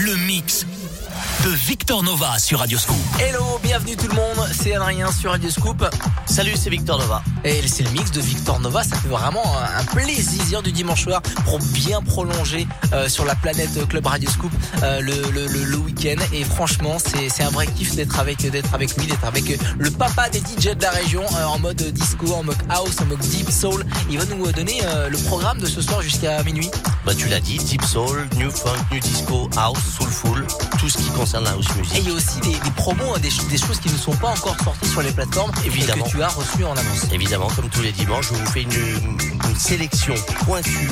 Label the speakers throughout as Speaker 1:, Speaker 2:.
Speaker 1: le mix de Victor Nova sur Radio Scoop.
Speaker 2: Hello, bienvenue tout le monde, c'est Adrien sur Radio Scoop.
Speaker 3: Salut, c'est Victor Nova.
Speaker 2: Et c'est le mix de Victor Nova, ça fait vraiment un plaisir du dimanche soir pour bien prolonger euh, sur la planète Club Radio Scoop euh, le, le, le, week-end. Et franchement, c'est un vrai kiff d'être avec, d'être avec lui, d'être avec le papa des DJ de la région euh, en mode disco, en mode house, en mode deep soul. Il va nous donner le programme de ce soir jusqu'à minuit.
Speaker 3: Bah tu l'as dit, deep soul, new funk, new disco, house, soulful, tout ce qui concerne la house music.
Speaker 2: Et il y a aussi des, des promos, hein, des, des, choses qui ne sont pas encore sorties sur les plateformes
Speaker 3: Évidemment.
Speaker 2: que tu as reçues en avance.
Speaker 3: Évidemment, comme tous les dimanches, je vous fais une, une sélection pointue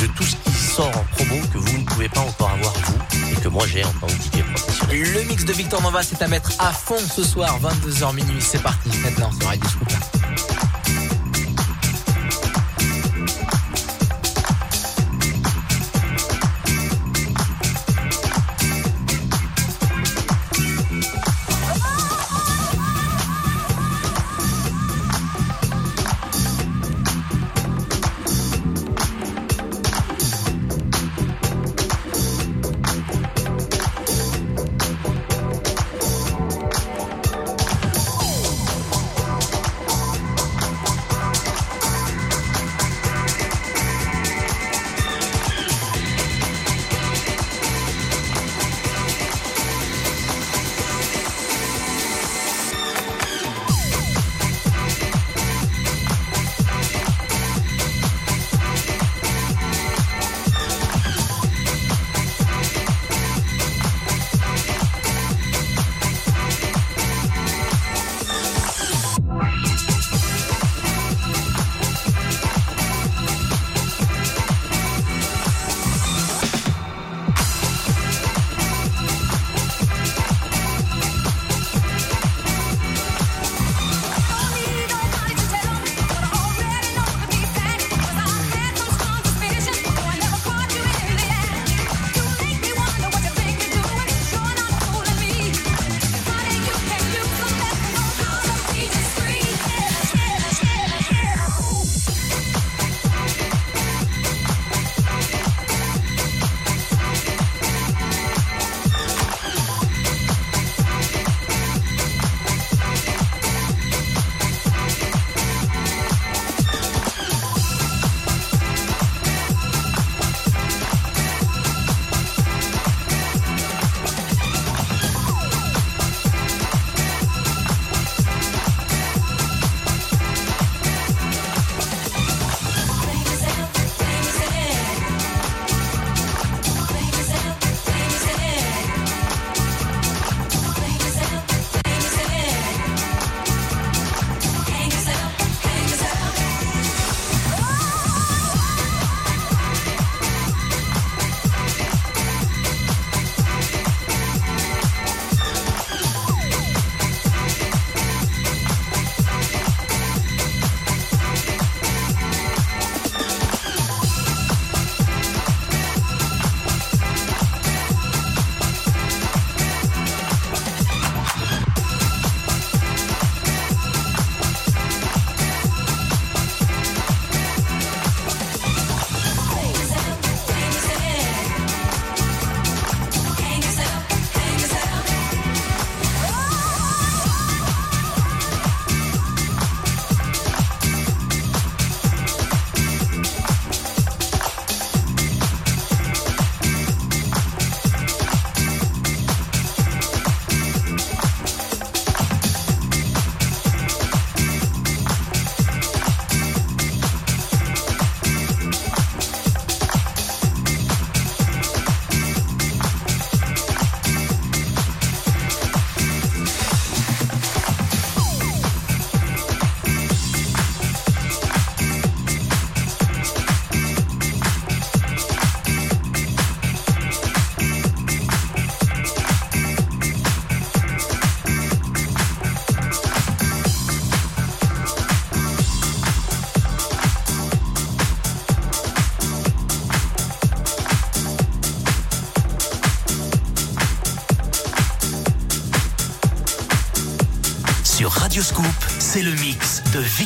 Speaker 3: de tout ce qui sort en promo que vous ne pouvez pas encore avoir vous et que moi j'ai en tant que DJ professionnel.
Speaker 2: Le mix de Victor Nova, c'est à mettre à fond ce soir, 22h minuit. C'est parti maintenant sur Radio Scoop.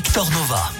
Speaker 1: Victor Nova.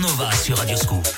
Speaker 1: Nova sur Radioscoop. Sur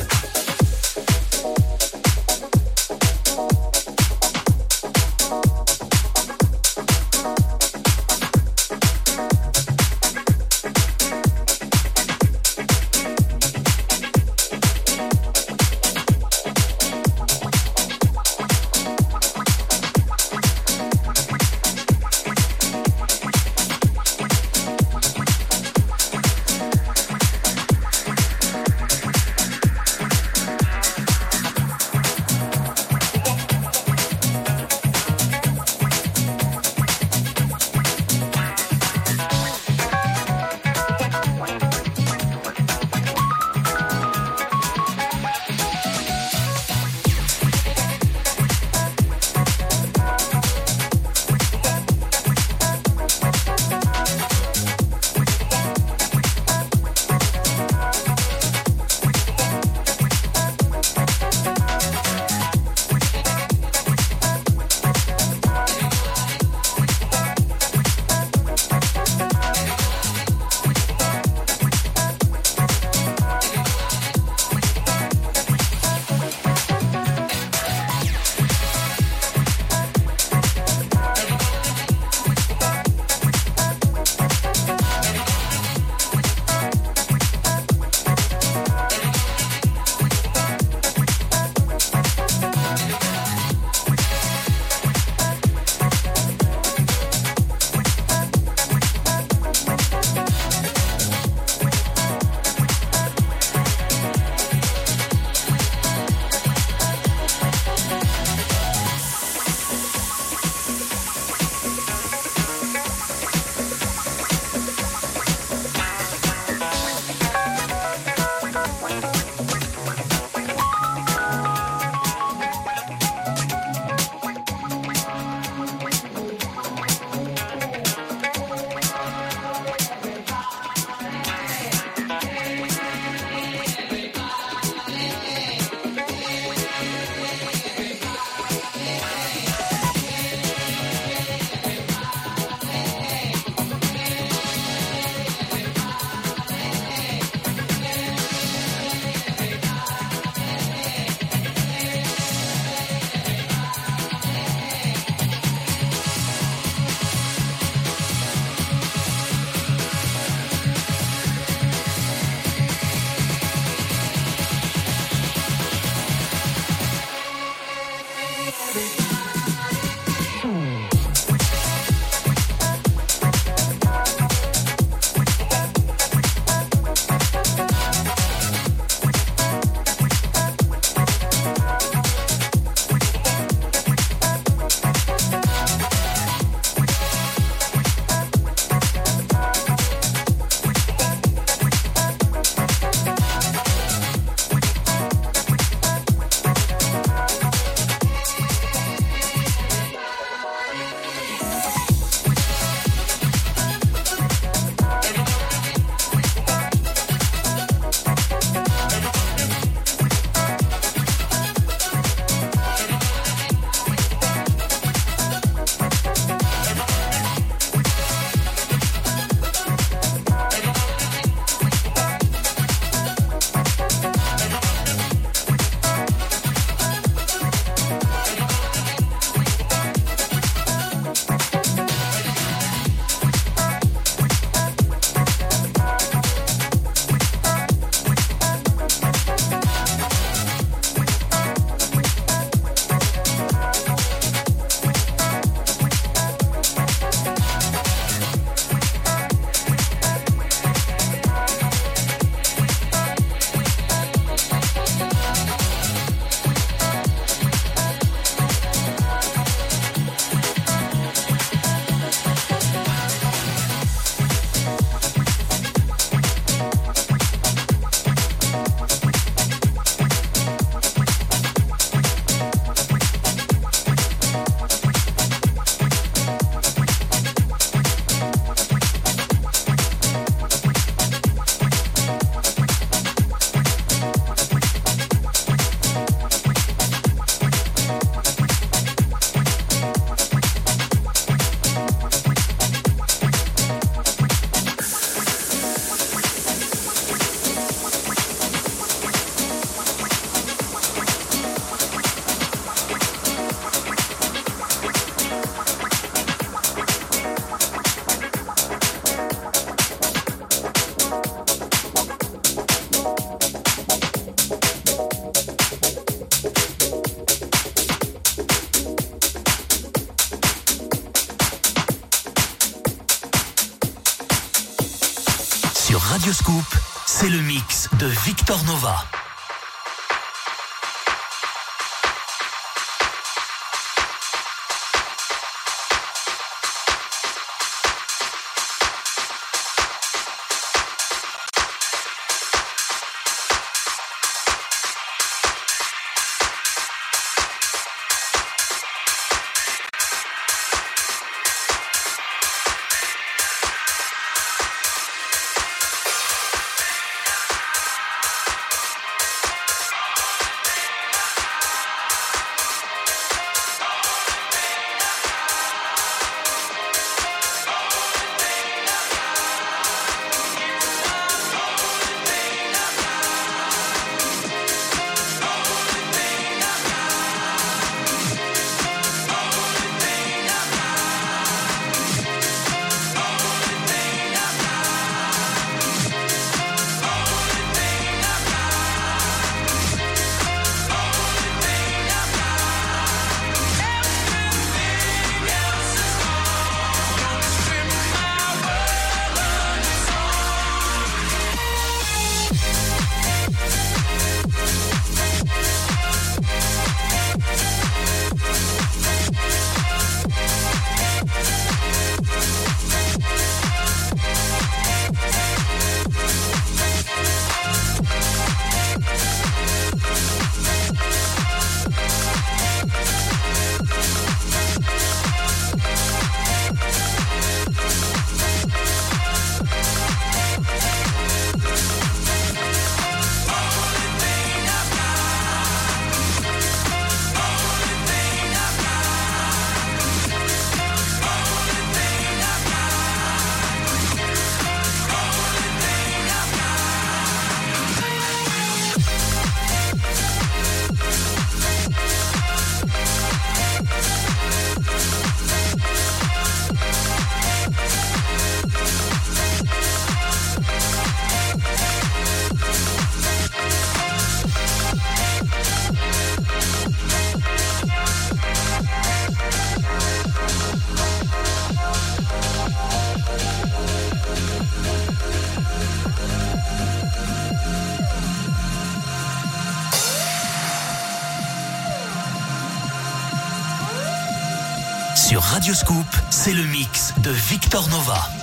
Speaker 1: Victor Nova.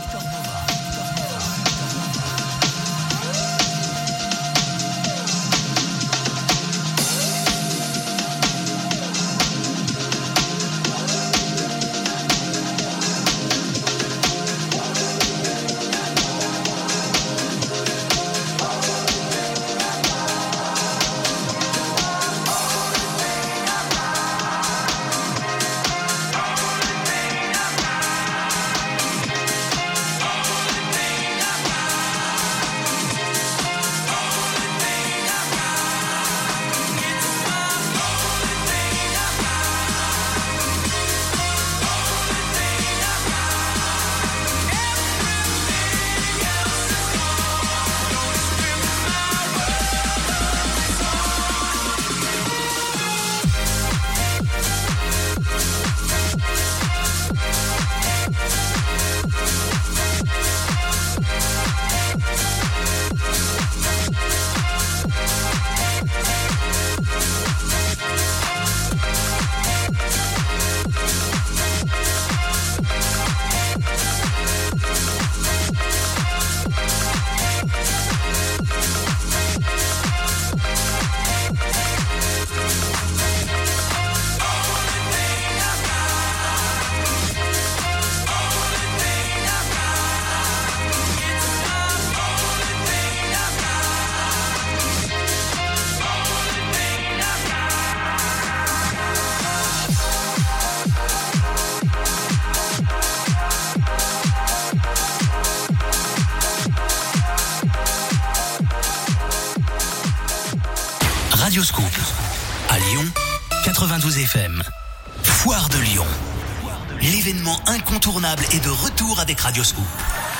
Speaker 1: Est de retour avec Radioscoop.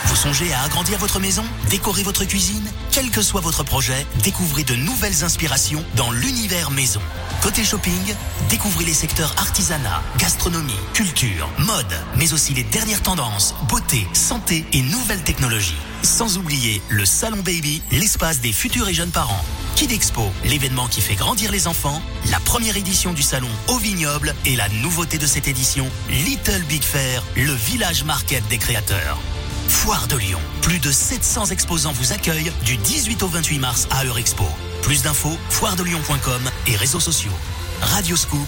Speaker 1: Vous songez à agrandir votre maison, décorer votre cuisine Quel que soit votre projet, découvrez de nouvelles inspirations dans l'univers maison. Côté shopping, découvrez les secteurs artisanat, gastronomie, culture, mode, mais aussi les dernières tendances, beauté, santé et nouvelles technologies. Sans oublier le Salon Baby, l'espace des futurs et jeunes parents. Kid Expo, l'événement qui fait grandir les enfants, la première édition du salon au vignoble et la nouveauté de cette édition, Little Big Fair, le village market des créateurs. Foire de Lyon, plus de 700 exposants vous accueillent du 18 au 28 mars à Eurexpo. Plus d'infos, foiredelyon.com et réseaux sociaux. Radio Scoop,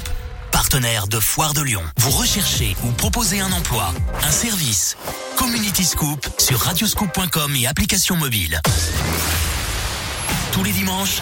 Speaker 1: partenaire de Foire de Lyon. Vous recherchez ou proposez un emploi, un service. Community Scoop sur radioscoop.com et application mobile. Tous les dimanches,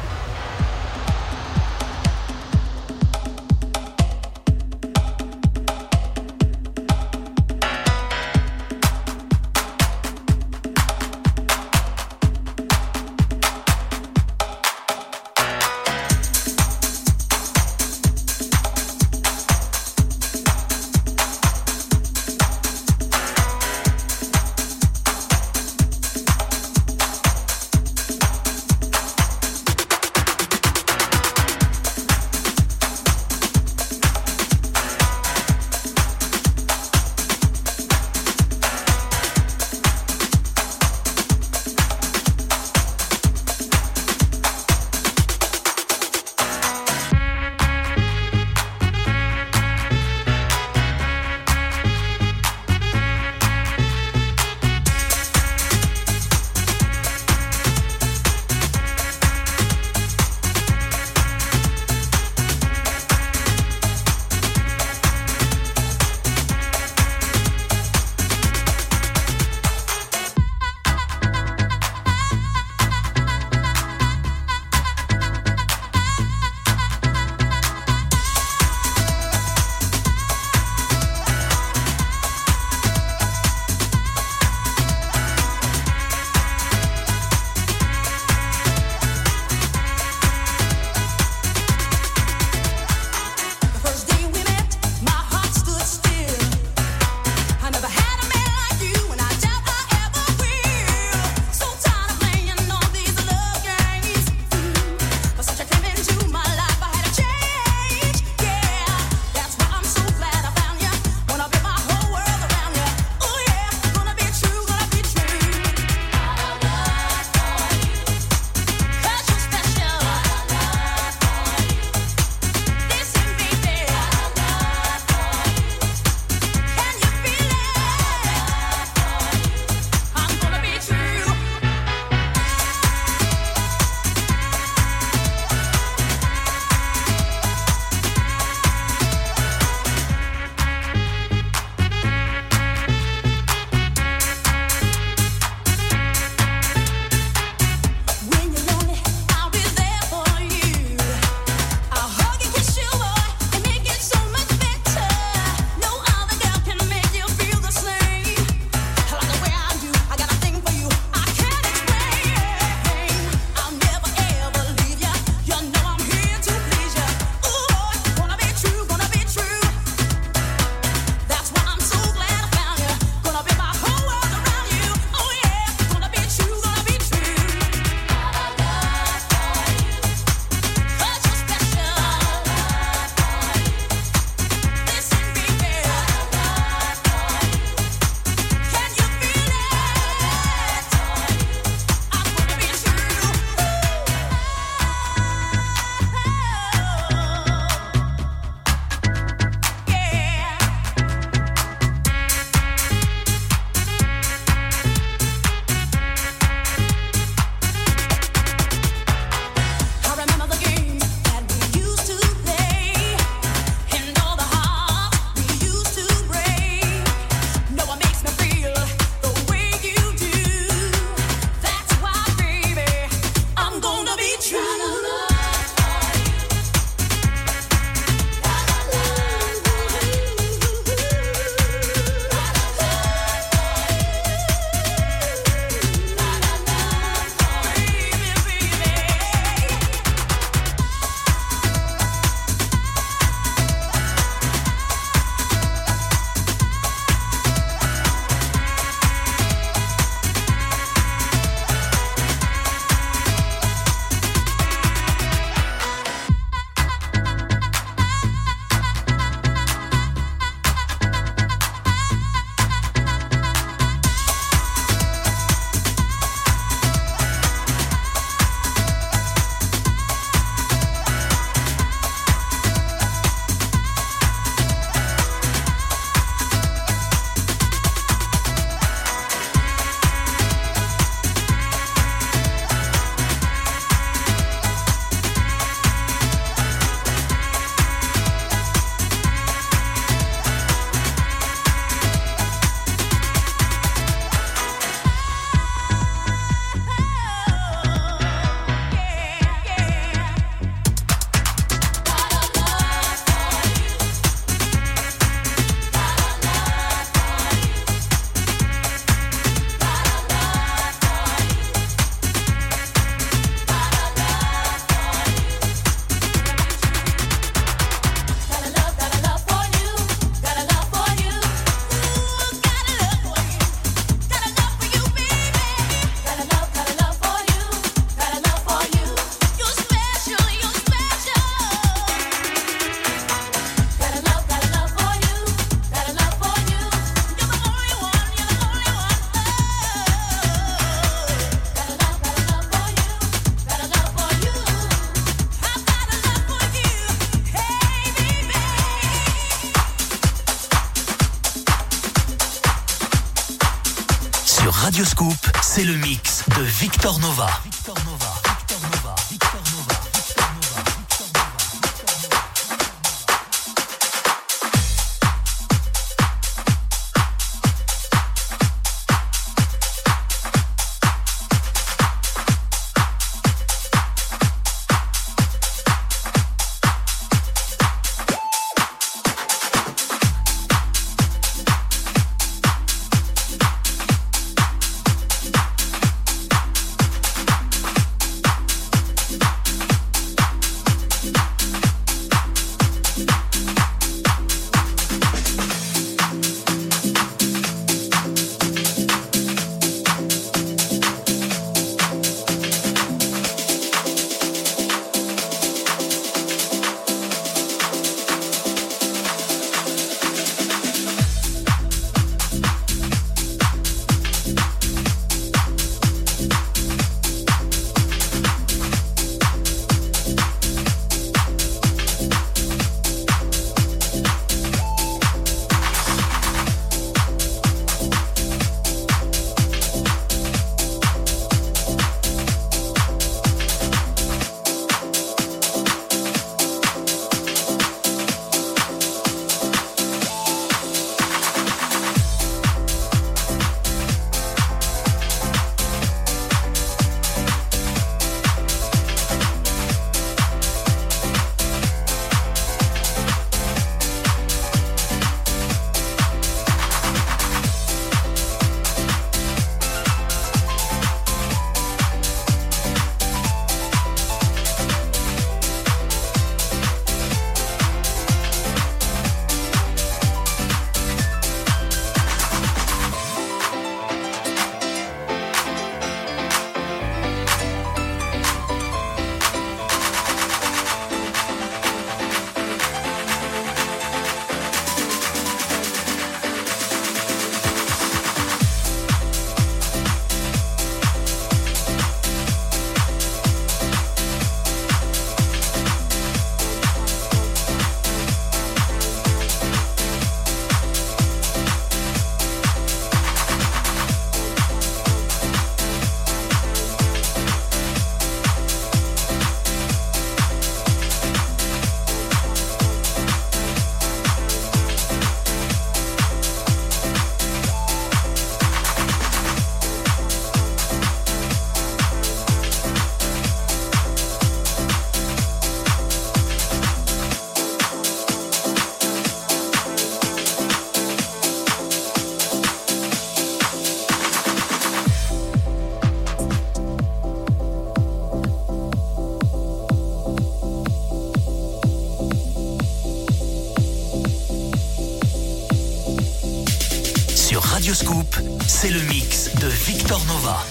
Speaker 1: Victor.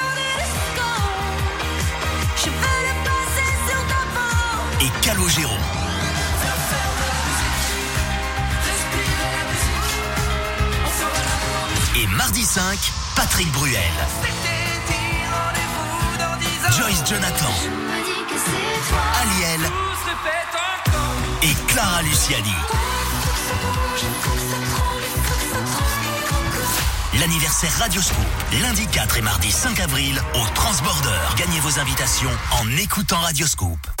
Speaker 1: Calogero. Et mardi 5, Patrick Bruel. Joyce Jonathan. Aliel et Clara Luciani. L'anniversaire Radio Scoop, lundi 4 et mardi 5 avril au Transborder. Gagnez vos invitations en écoutant Radio Scoop.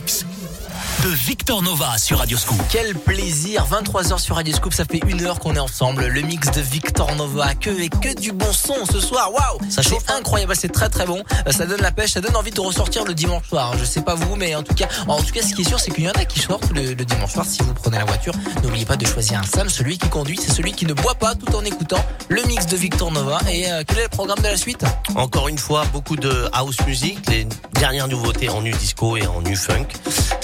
Speaker 1: Mix de Victor Nova sur Radio Scoop.
Speaker 2: Quel plaisir, 23h sur Radio Scoop, ça fait une heure qu'on est ensemble. Le mix de Victor Nova, que et que du bon son ce soir. Waouh, ça c'est incroyable, c'est très très bon. Euh, ça donne la pêche, ça donne envie de ressortir le dimanche soir. Je sais pas vous, mais en tout cas, en tout cas, ce qui est sûr, c'est qu'il y en a qui sortent le, dimanche soir. Si vous prenez la voiture, n'oubliez pas de choisir un Sam. Celui qui conduit, c'est celui qui ne boit pas tout en écoutant le mix de Victor Nova. Et euh, quel est le programme de la suite?
Speaker 3: Encore une fois, beaucoup de house music, les dernières nouveautés en nu disco et en nu funk.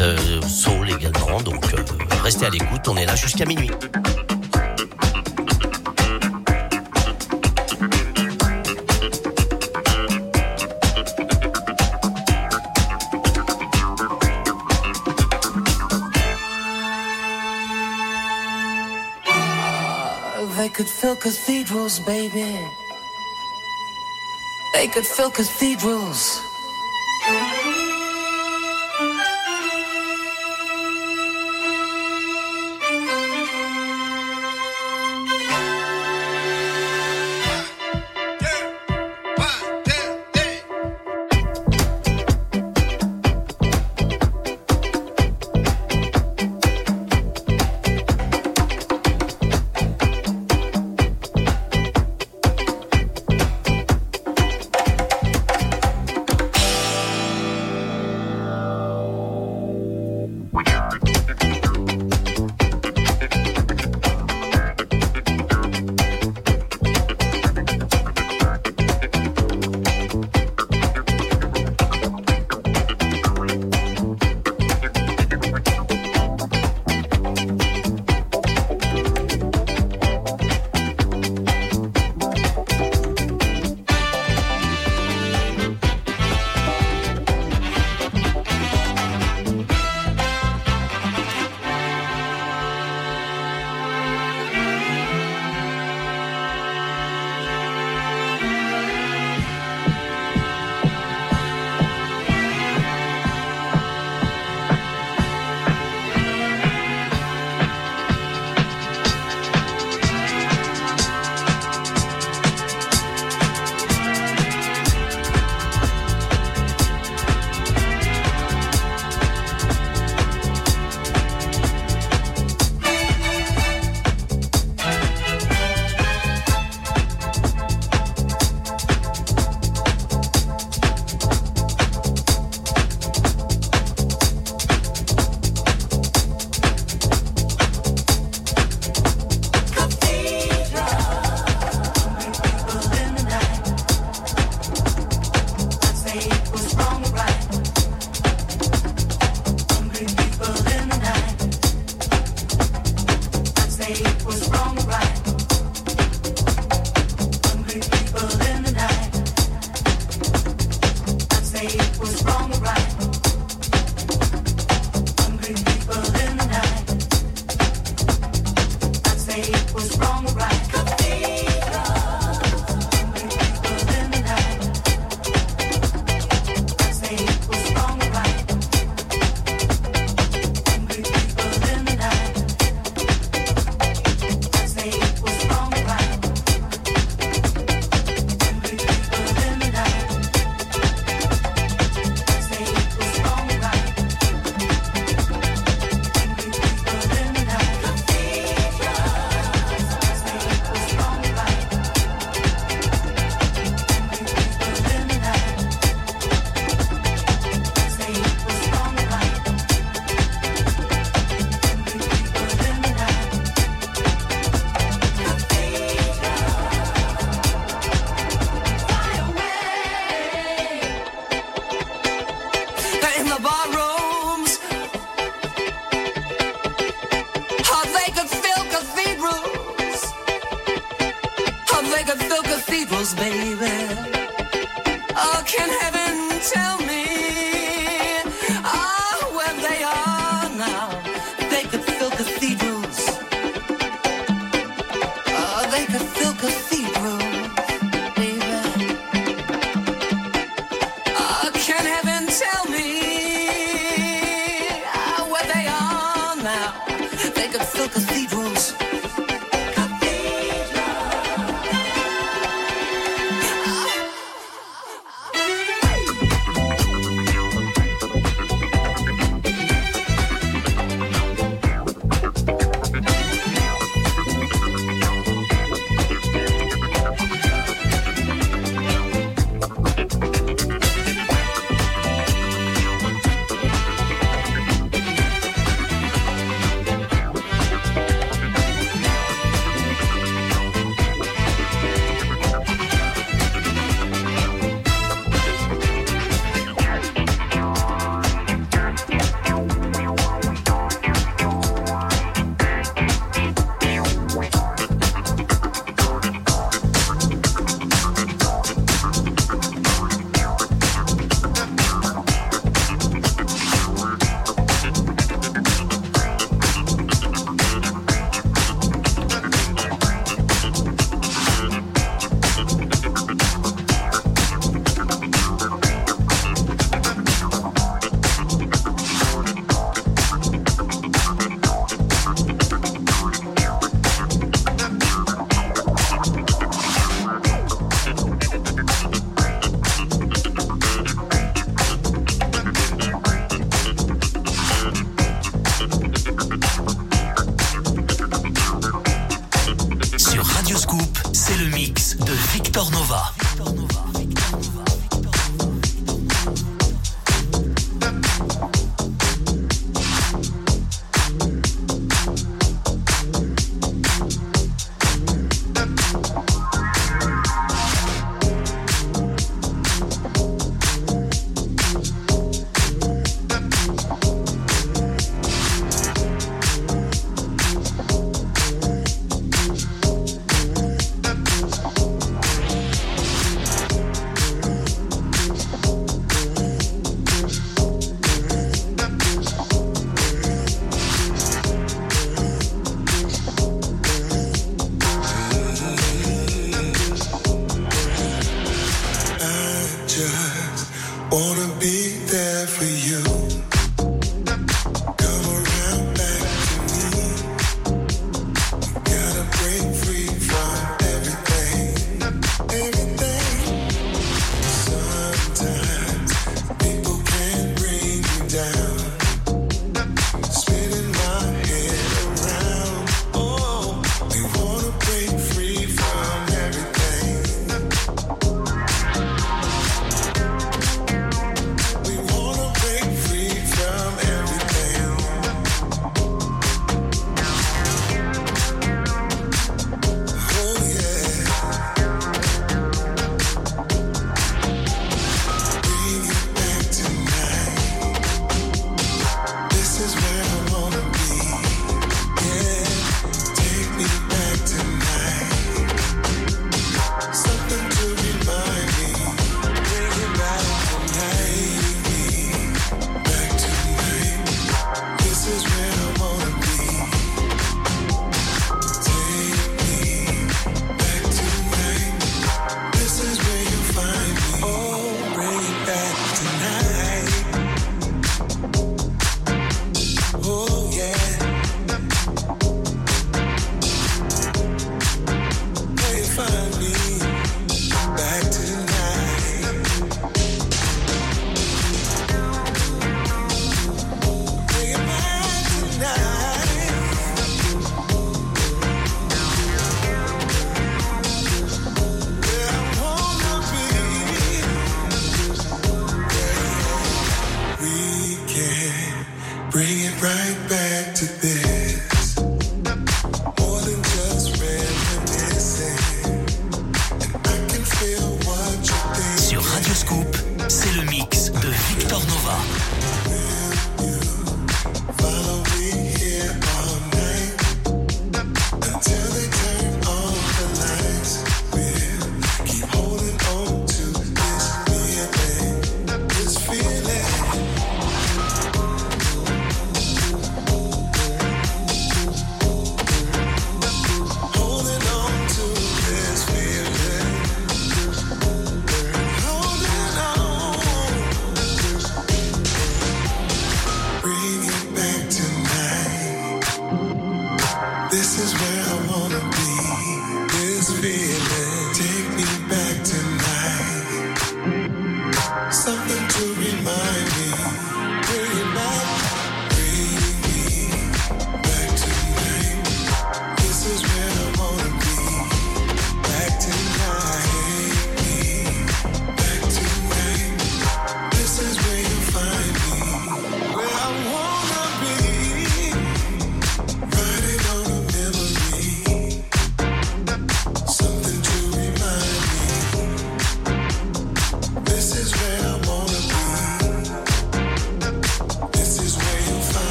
Speaker 3: Euh, également. Donc euh, restez à l'écoute, on est là jusqu'à minuit.
Speaker 4: Could fill cathedrals, baby. They could fill cathedrals.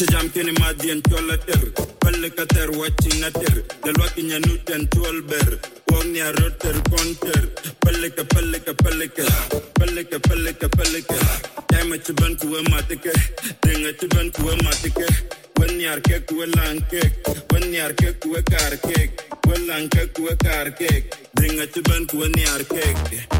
Speaker 5: Wachi jamkini madi en chola ter. Palle kater wachi na ter. Dalwaki nya nuten tuol ber. Wong nya roter konter. Palle ka palle ka palle ka. Palle ka palle ka palle ka. Time at ban kuwe matike. Ding at ban kuwe matike. Wen yar kek kuwe lang kek. Wen yar kek kuwe kar kek. Wen lang kek kuwe kar kek. Ding at ban kuwe nyar kek.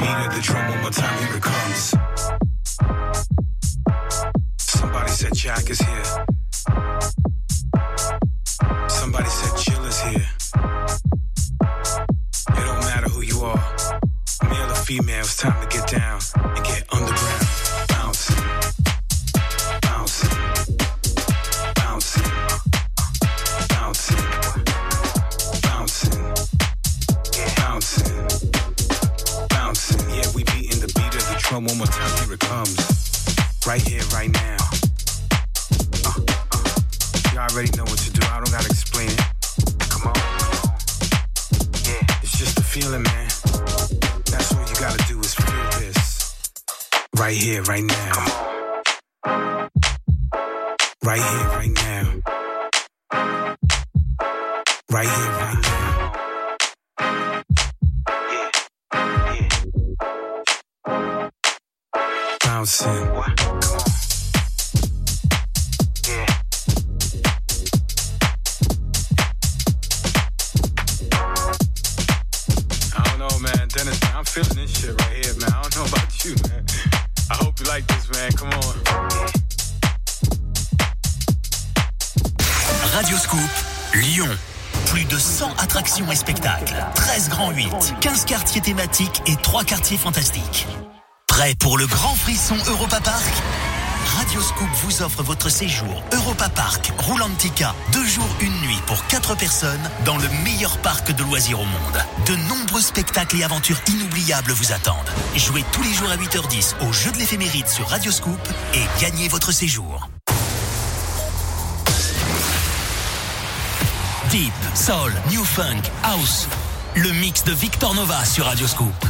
Speaker 6: beat of the drum one more time. Fantastiques. Prêt pour le grand frisson Europa Park? Radioscoop vous offre votre séjour Europa Park Roulantica, deux jours, une nuit pour quatre personnes dans le meilleur parc de loisirs au monde. De nombreux spectacles et aventures inoubliables vous attendent. Jouez tous les jours à 8h10 au jeu de l'éphéméride sur Radioscoop et gagnez votre séjour. Deep, Soul, New Funk, House le mix de Victor Nova sur Radio Scoop.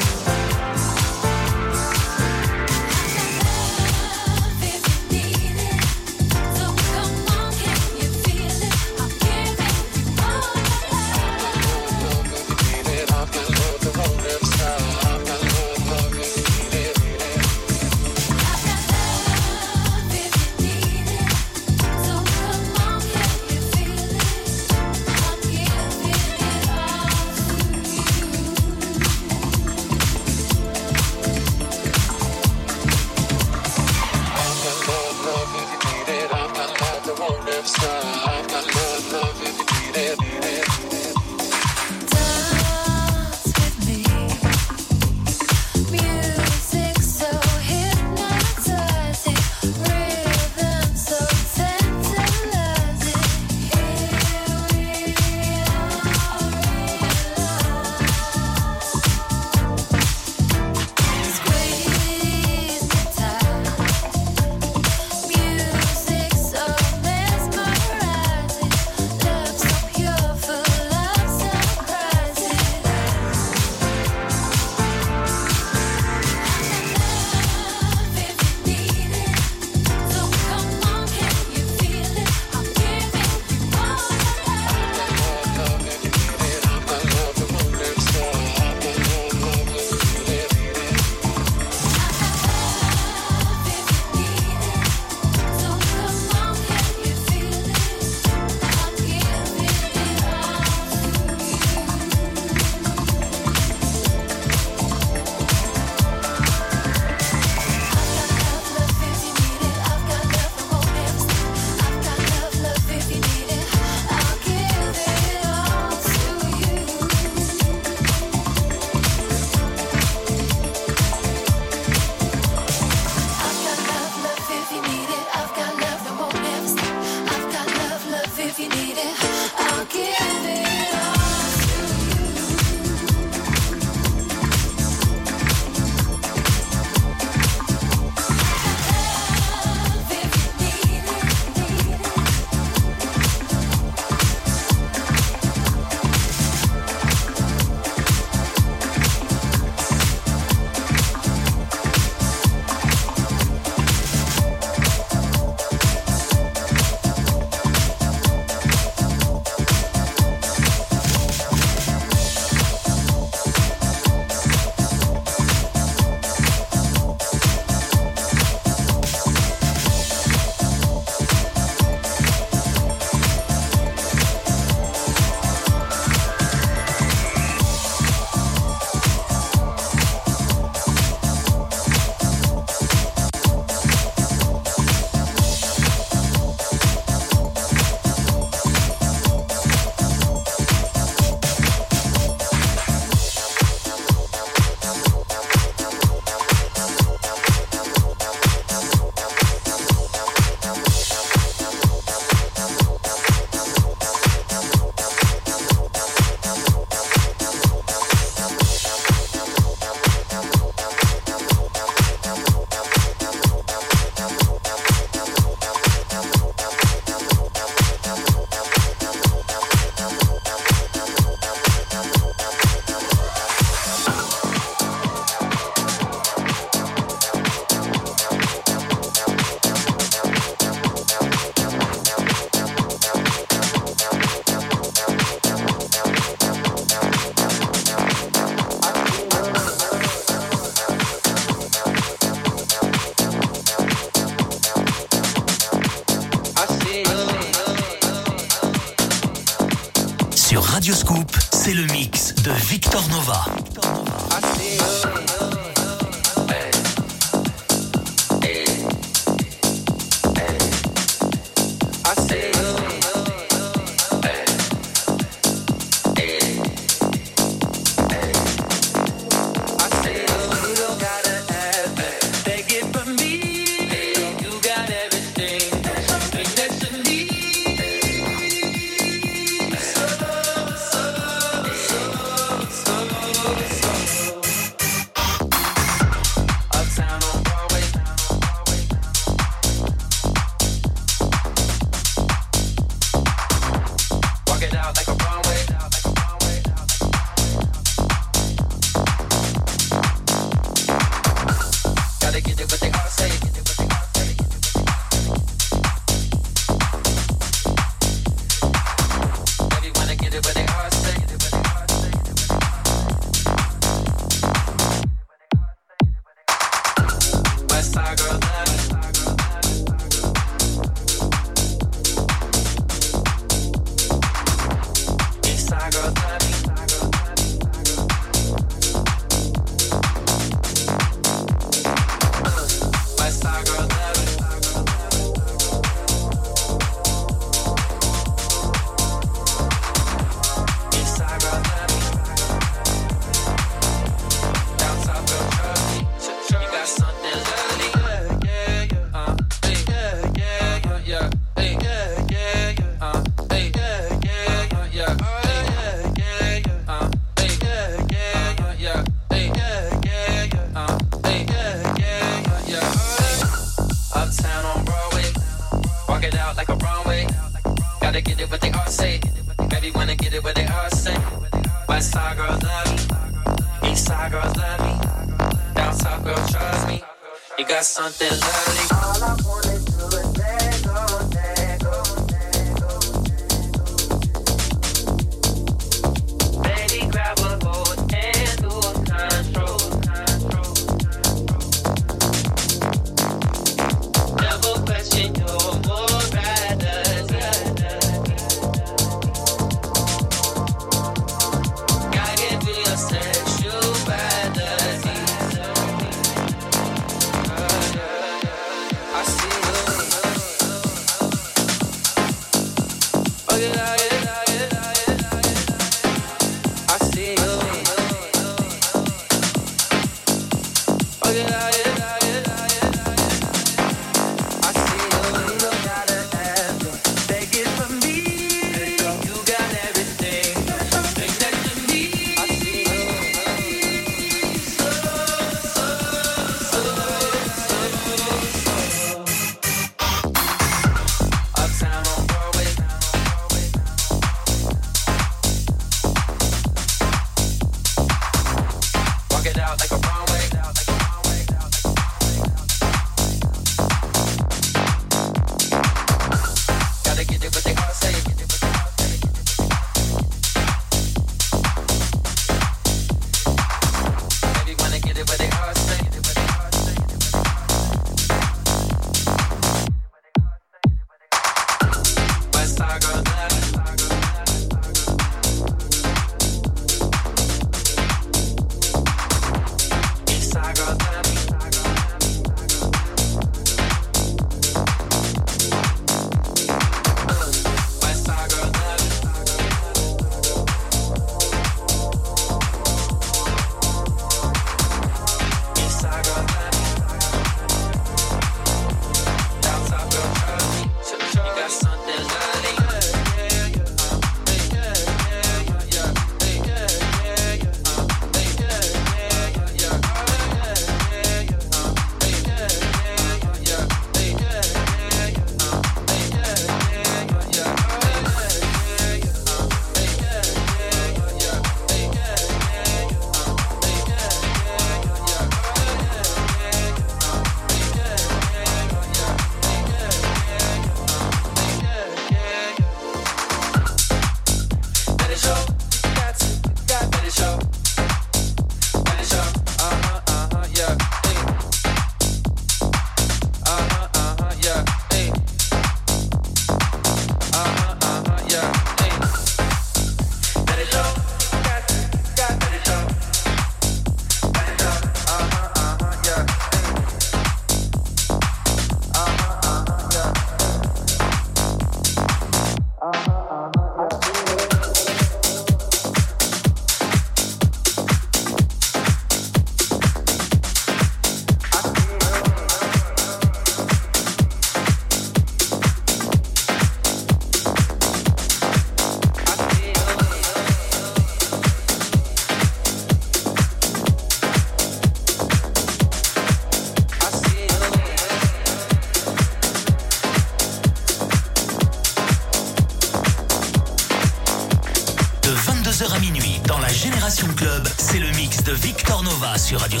Speaker 1: Sur Radio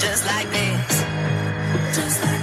Speaker 7: Just like this. Just like this.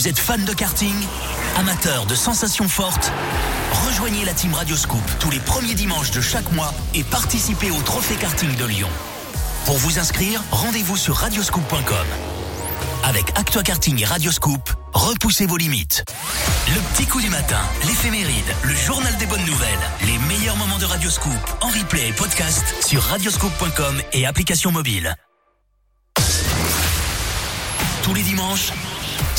Speaker 1: Vous êtes fan de karting Amateur de sensations fortes? Rejoignez la team Radioscoop tous les premiers dimanches de chaque mois et participez au Trophée Karting de Lyon. Pour vous inscrire, rendez-vous sur radioscoop.com. Avec Actua Karting et Radioscoop, repoussez vos limites. Le petit coup du matin, l'éphéméride, le journal des bonnes nouvelles, les meilleurs moments de Radioscoop en replay et podcast sur radioscoop.com et application mobile. Tous les dimanches,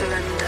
Speaker 1: Radioscoop.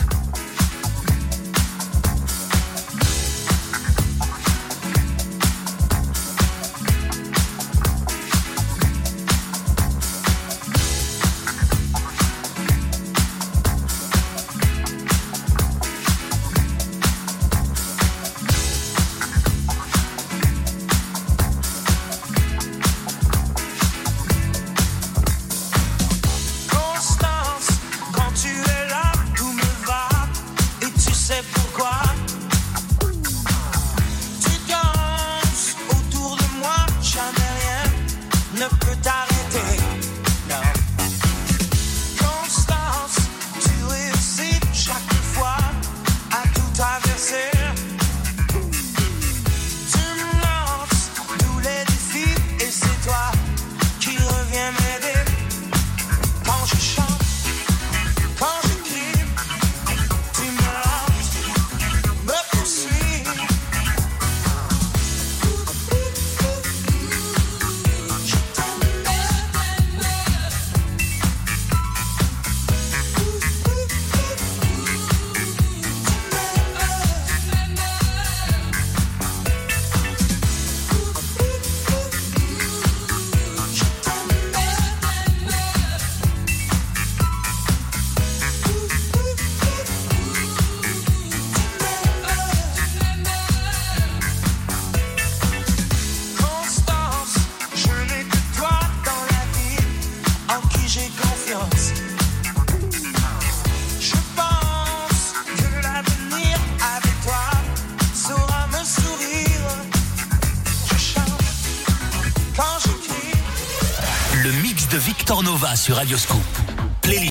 Speaker 8: Sur Radio Scoop.